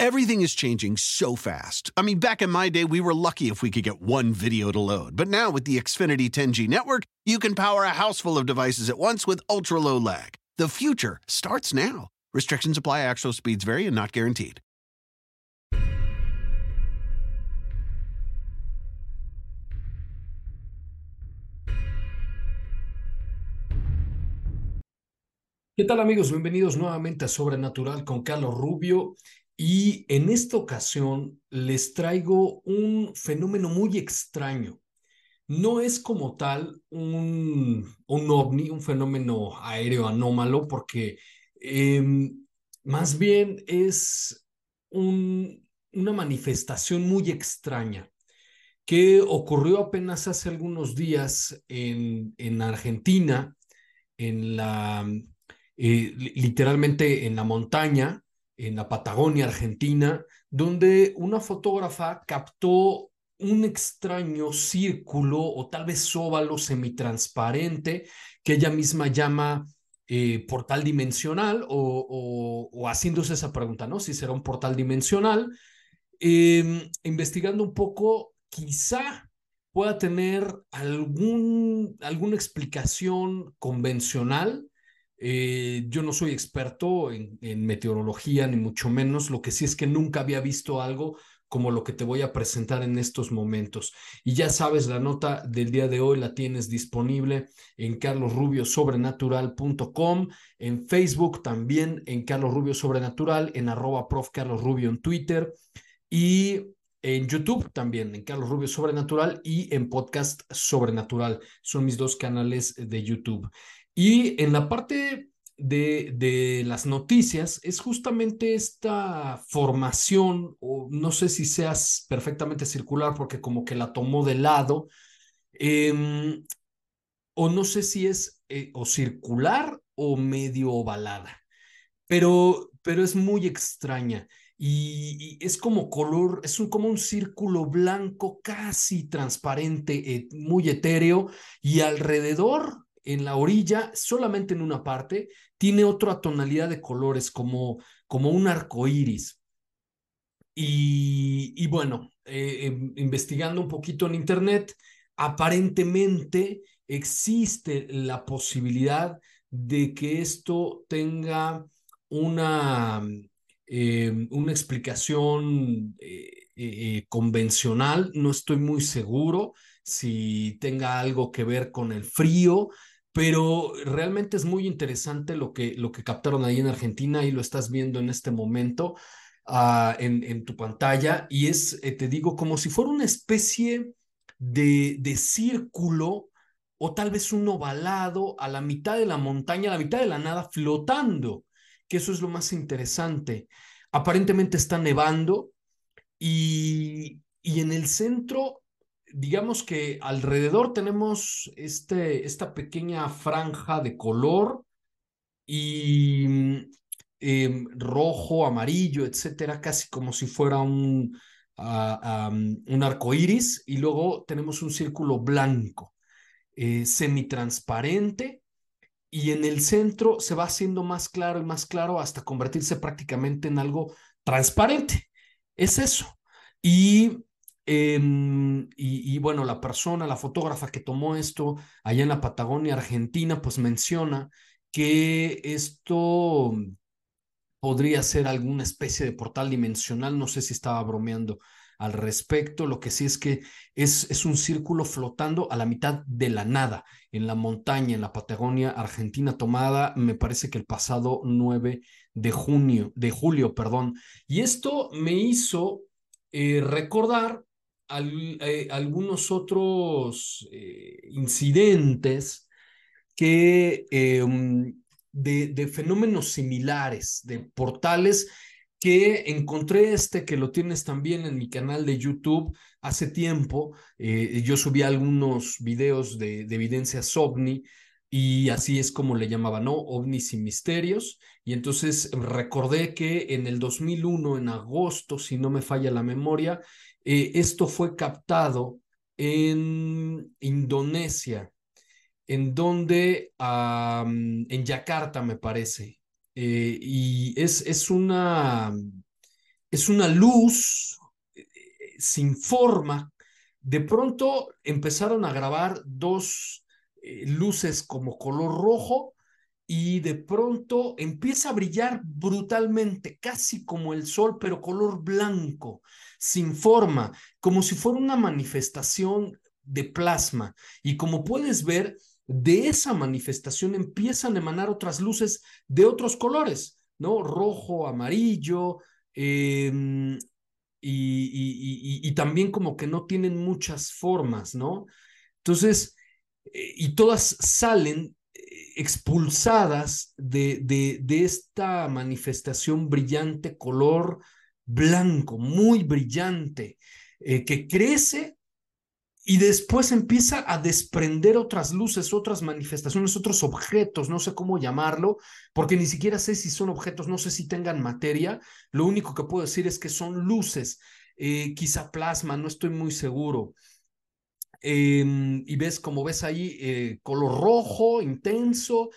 Everything is changing so fast. I mean, back in my day, we were lucky if we could get one video to load. But now with the Xfinity 10G network, you can power a house full of devices at once with ultra low lag. The future starts now. Restrictions apply, actual speeds vary and not guaranteed. ¿Qué tal amigos? Bienvenidos nuevamente a Sobrenatural con Carlos Rubio y en esta ocasión les traigo un fenómeno muy extraño. No es como tal un, un ovni, un fenómeno aéreo anómalo, porque em, más bien es un, una manifestación muy extraña que ocurrió apenas hace algunos días en, en Argentina, en la eh, literalmente en la montaña, en la Patagonia Argentina, donde una fotógrafa captó un extraño círculo o tal vez óvalo semitransparente que ella misma llama eh, portal dimensional o, o, haciéndose esa pregunta, ¿no? Si será un portal dimensional. Em, investigando un poco, quizá pueda tener algún, alguna explicación convencional eh, yo no soy experto en, meteorología, ni mucho menos. Lo que sí es que nunca había visto algo como lo que te voy a presentar en estos momentos. Y ya sabes, la nota del día de hoy la tienes disponible en carlosrubiosobrenatural.com, en Facebook también en Carlos Rubio Sobrenatural, en arroba prof Carlos Rubio en Twitter y en YouTube también, en Carlos Rubio Sobrenatural y en Podcast Sobrenatural. Son mis dos canales de YouTube. Y en la parte de, de, las noticias es justamente esta formación, o no sé si seas perfectamente circular porque como que la tomó de lado, em, o no sé si es eh, o circular o medio ovalada, pero, pero es muy extraña. Y, es como color, es un, como un círculo blanco casi transparente, eh, muy etéreo, y alrededor en la orilla, solamente en una parte, tiene otra tonalidad de colores, como, como un arco iris. Y, bueno, eh, em, investigando un poquito en Internet, aparentemente existe la posibilidad de que esto tenga una, em, una explicación eh, eh, convencional. No estoy muy seguro si tenga algo que ver con el frío, pero realmente es muy interesante lo que, lo que captaron ahí en Argentina y lo estás viendo en este momento uh, en, en, tu pantalla y es, eh, te digo, como si fuera una especie de, de círculo o tal vez un ovalado a la mitad de la montaña, a la mitad de la nada, flotando, que eso es lo más interesante. Aparentemente está nevando y, y en el centro digamos que alrededor tenemos este, esta pequeña franja de color y em, rojo, amarillo, etcétera, casi como si fuera un, uh, un arco iris, y luego tenemos un círculo blanco, eh, semitransparente, y en el centro se va haciendo más claro y más claro hasta convertirse prácticamente en algo transparente. Es eso. Y Em, y, bueno, la persona, la fotógrafa que tomó esto allá en la Patagonia, Argentina, pues menciona que esto podría ser alguna especie de portal dimensional, no sé si estaba bromeando al respecto, lo que sí es que es, un círculo flotando a la mitad de la nada, en la montaña, en la Patagonia Argentina, tomada, me parece que el pasado 9 de junio, de julio, perdón. Y esto me hizo eh, recordar eh, algunos otros eh, incidentes que, em, de, de, fenómenos similares, de portales que encontré este que lo tienes también en mi canal de YouTube hace tiempo. Eh, yo subí algunos videos de, de evidencias ovni y así es como le llamaban, ¿no? OVNIs y misterios. Y entonces recordé que en el 2001, en agosto, si no me falla la memoria, eh, esto fue captado en Indonesia, en donde, en Yakarta me parece. Eh, y es, es, una, es una luz eh, sin forma. De pronto empezaron a grabar dos luces como color rojo y de pronto empieza a brillar brutalmente, casi como el sol, pero color blanco, sin forma, como si fuera una manifestación de plasma. Y como puedes ver, de esa manifestación empiezan a emanar otras luces de otros colores, ¿no? Rojo, amarillo, em, y, y, también como que no tienen muchas formas, ¿no? Entonces, eh, y todas salen expulsadas de, de, de, esta manifestación brillante, color blanco, muy brillante, eh, que crece y después empieza a desprender otras luces, otras manifestaciones, otros objetos, no sé cómo llamarlo, porque ni siquiera sé si son objetos, no sé si tengan materia, lo único que puedo decir es que son luces, quizá plasma, no estoy muy seguro. Em, y ves, como ves ahí, eh, color rojo intenso,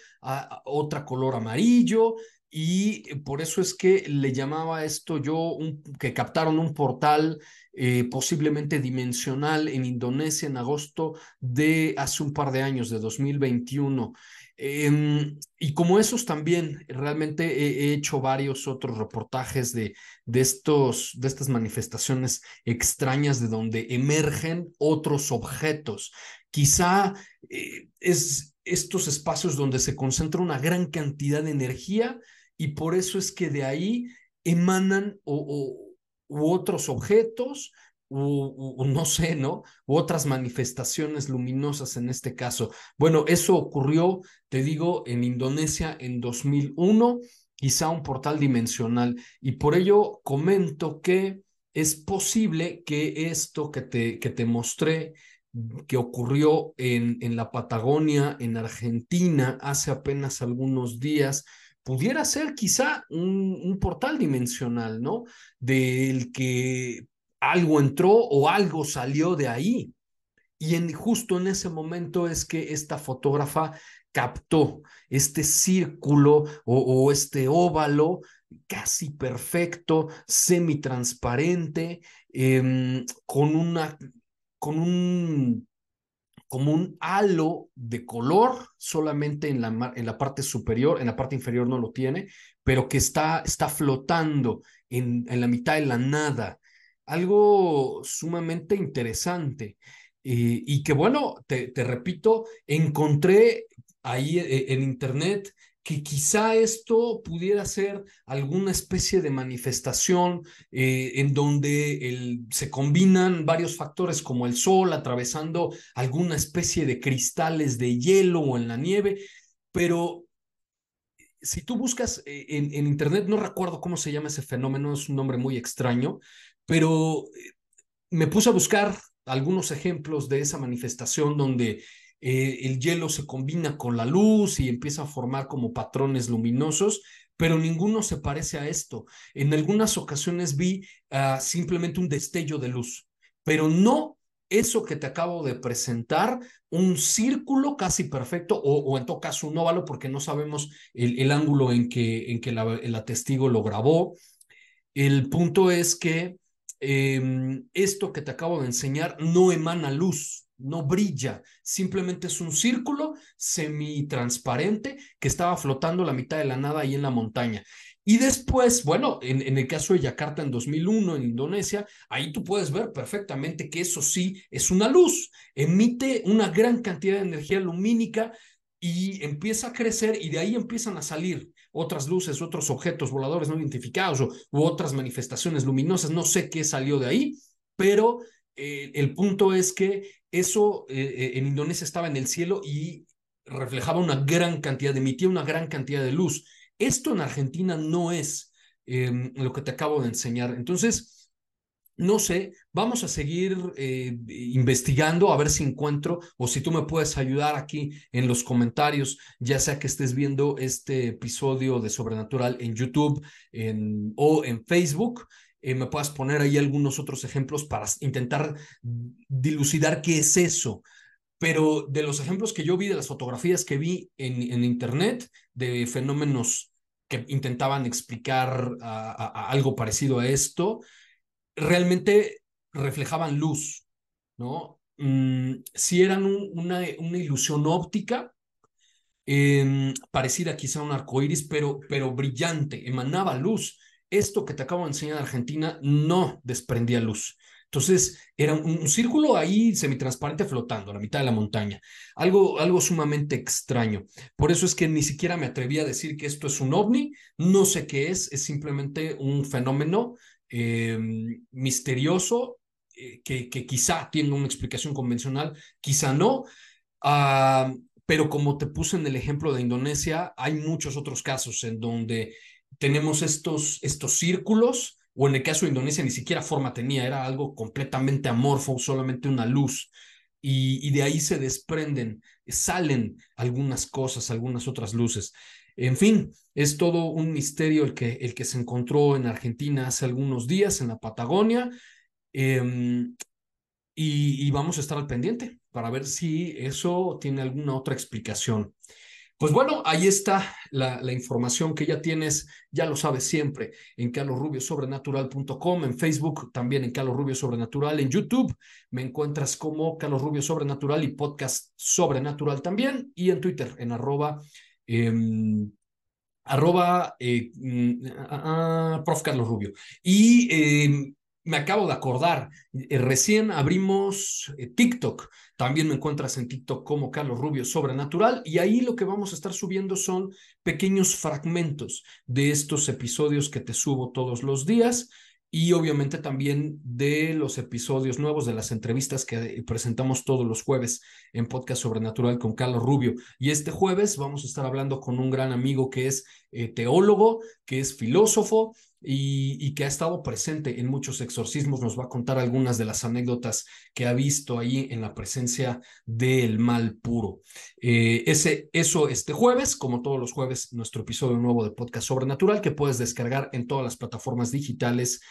otra color amarillo, y eh, por eso es que le llamaba esto yo, que captaron un portal eh, posiblemente dimensional en Indonesia en agosto de hace un par de años, de 2021. Em, y como esos también, realmente he, hecho varios otros reportajes de, de, estos, de estas manifestaciones extrañas de donde emergen otros objetos. Quizá eh, es estos espacios donde se concentra una gran cantidad de energía y por eso es que de ahí emanan o, u otros objetos o, no sé, ¿no? U otras manifestaciones luminosas en este caso. Bueno, eso ocurrió, te digo, en Indonesia en 2001, quizá un portal dimensional. Y por ello comento que es posible que esto que te, que te mostré, que ocurrió en, en la Patagonia, en Argentina, hace apenas algunos días, pudiera ser quizá un, portal dimensional, ¿no? Del que algo entró o algo salió de ahí. Y justo en ese momento es que esta fotógrafa captó este círculo o, este óvalo casi perfecto, semitransparente, eh, con una, con un, como un halo de color solamente en la, en la parte superior, en la parte inferior no lo tiene, pero que está, está flotando en, en la mitad de la nada algo sumamente interesante. Y que bueno, te, te, repito, encontré ahí eh, en internet que quizá esto pudiera ser alguna especie de manifestación eh, en donde se combinan varios factores como el sol atravesando alguna especie de cristales de hielo o en la nieve, pero si tú buscas en, en internet, no recuerdo cómo se llama ese fenómeno, es un nombre muy extraño, pero eh, me puse a buscar algunos ejemplos de esa manifestación donde eh, el hielo se combina con la luz y empieza a formar como patrones luminosos, pero ninguno se parece a esto. En algunas ocasiones vi ah, simplemente un destello de luz, pero no eso que te acabo de presentar, un círculo casi perfecto o, en todo caso un óvalo porque no sabemos el, ángulo en que, en que la, testigo lo grabó. El punto es que Em, esto que te acabo de enseñar no emana luz, no brilla, simplemente es un círculo semi-transparente que estaba flotando la mitad de la nada ahí en la montaña. Y después, bueno, en, el caso de Yakarta en 2001, en Indonesia, ahí tú puedes ver perfectamente que eso sí es una luz, emite una gran cantidad de energía lumínica y empieza a crecer y de ahí empiezan a salir otras luces, otros objetos voladores no identificados o, otras manifestaciones luminosas. No sé qué salió de ahí, pero eh, el punto es que eso eh, eh, en Indonesia estaba en el cielo y reflejaba una gran cantidad, emitía una gran cantidad de luz. Esto en Argentina no es. em, lo que te acabo de enseñar. Entonces, no sé, vamos a seguir investigando a ver si encuentro o si tú me puedes ayudar aquí en los comentarios, ya sea que estés viendo este episodio de Sobrenatural en YouTube o en Facebook. Eh, me puedas poner ahí algunos otros ejemplos para intentar dilucidar qué es eso. Pero de los ejemplos que yo vi, de las fotografías que vi en, Internet, de fenómenos que intentaban explicar algo parecido a esto, realmente reflejaban luz, ¿no? Mm, si eran una, una, ilusión óptica, em, parecida quizá a un arco iris, pero, pero brillante, emanaba luz. Esto que te acabo de enseñar en Argentina no desprendía luz. Entonces, era un, círculo ahí semitransparente flotando a la mitad de la montaña. Algo, algo sumamente extraño. Por eso es que ni siquiera me atreví a decir que esto es un ovni. No sé qué es, es simplemente un fenómeno Em, misterioso, eh, que, que, quizá tiene una explicación convencional, quizá no. Ah, pero como te puse en el ejemplo de Indonesia, hay muchos otros casos en donde tenemos estos, estos círculos, o en el caso de Indonesia ni siquiera forma tenía, era algo completamente amorfo, solamente una luz. Y, de ahí se desprenden, salen algunas cosas, algunas otras luces. En fin, es todo un misterio el que, el que se encontró en Argentina hace algunos días, en la Patagonia, em, y, vamos a estar al pendiente para ver si eso tiene alguna otra explicación. Pues bueno, ahí está la, información que ya tienes, ya lo sabes siempre, en carlosrubiosobrenatural.com, en Facebook también en Carlos Rubio Sobrenatural, en YouTube me encuentras como Carlos Rubio Sobrenatural y podcast Sobrenatural también, y en Twitter en arroba Em, arroba eh, mm, prof. Carlos Rubio. Y em, me acabo de acordar, eh, recién abrimos eh, TikTok. También me encuentras en TikTok como Carlos Rubio Sobrenatural y ahí lo que vamos a estar subiendo son pequeños fragmentos de estos episodios que te subo todos los días y obviamente también de los episodios nuevos de las entrevistas que presentamos todos los jueves en Podcast Sobrenatural con Carlos Rubio. Y este jueves vamos a estar hablando con un gran amigo que es eh, teólogo, que es filósofo y, que ha estado presente en muchos exorcismos. Nos va a contar algunas de las anécdotas que ha visto ahí en la presencia del mal puro. Eh, ese, eso este jueves, como todos los jueves, nuestro episodio nuevo de Podcast Sobrenatural que puedes descargar en todas las plataformas digitales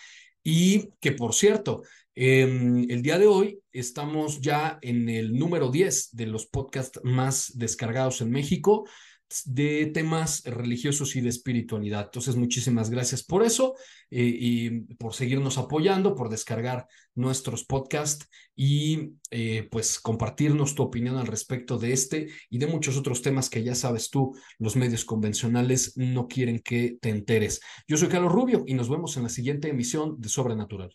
y que, por cierto, em, el día de hoy estamos ya en el número 10 de los podcasts más descargados en México de temas religiosos y de espiritualidad. Entonces, muchísimas gracias por eso eh, y por seguirnos apoyando, por descargar nuestros podcasts y eh, pues compartirnos tu opinión al respecto de este y de muchos otros temas que ya sabes tú, los medios convencionales no quieren que te enteres. Yo soy Carlos Rubio y nos vemos en la siguiente emisión de Sobrenatural.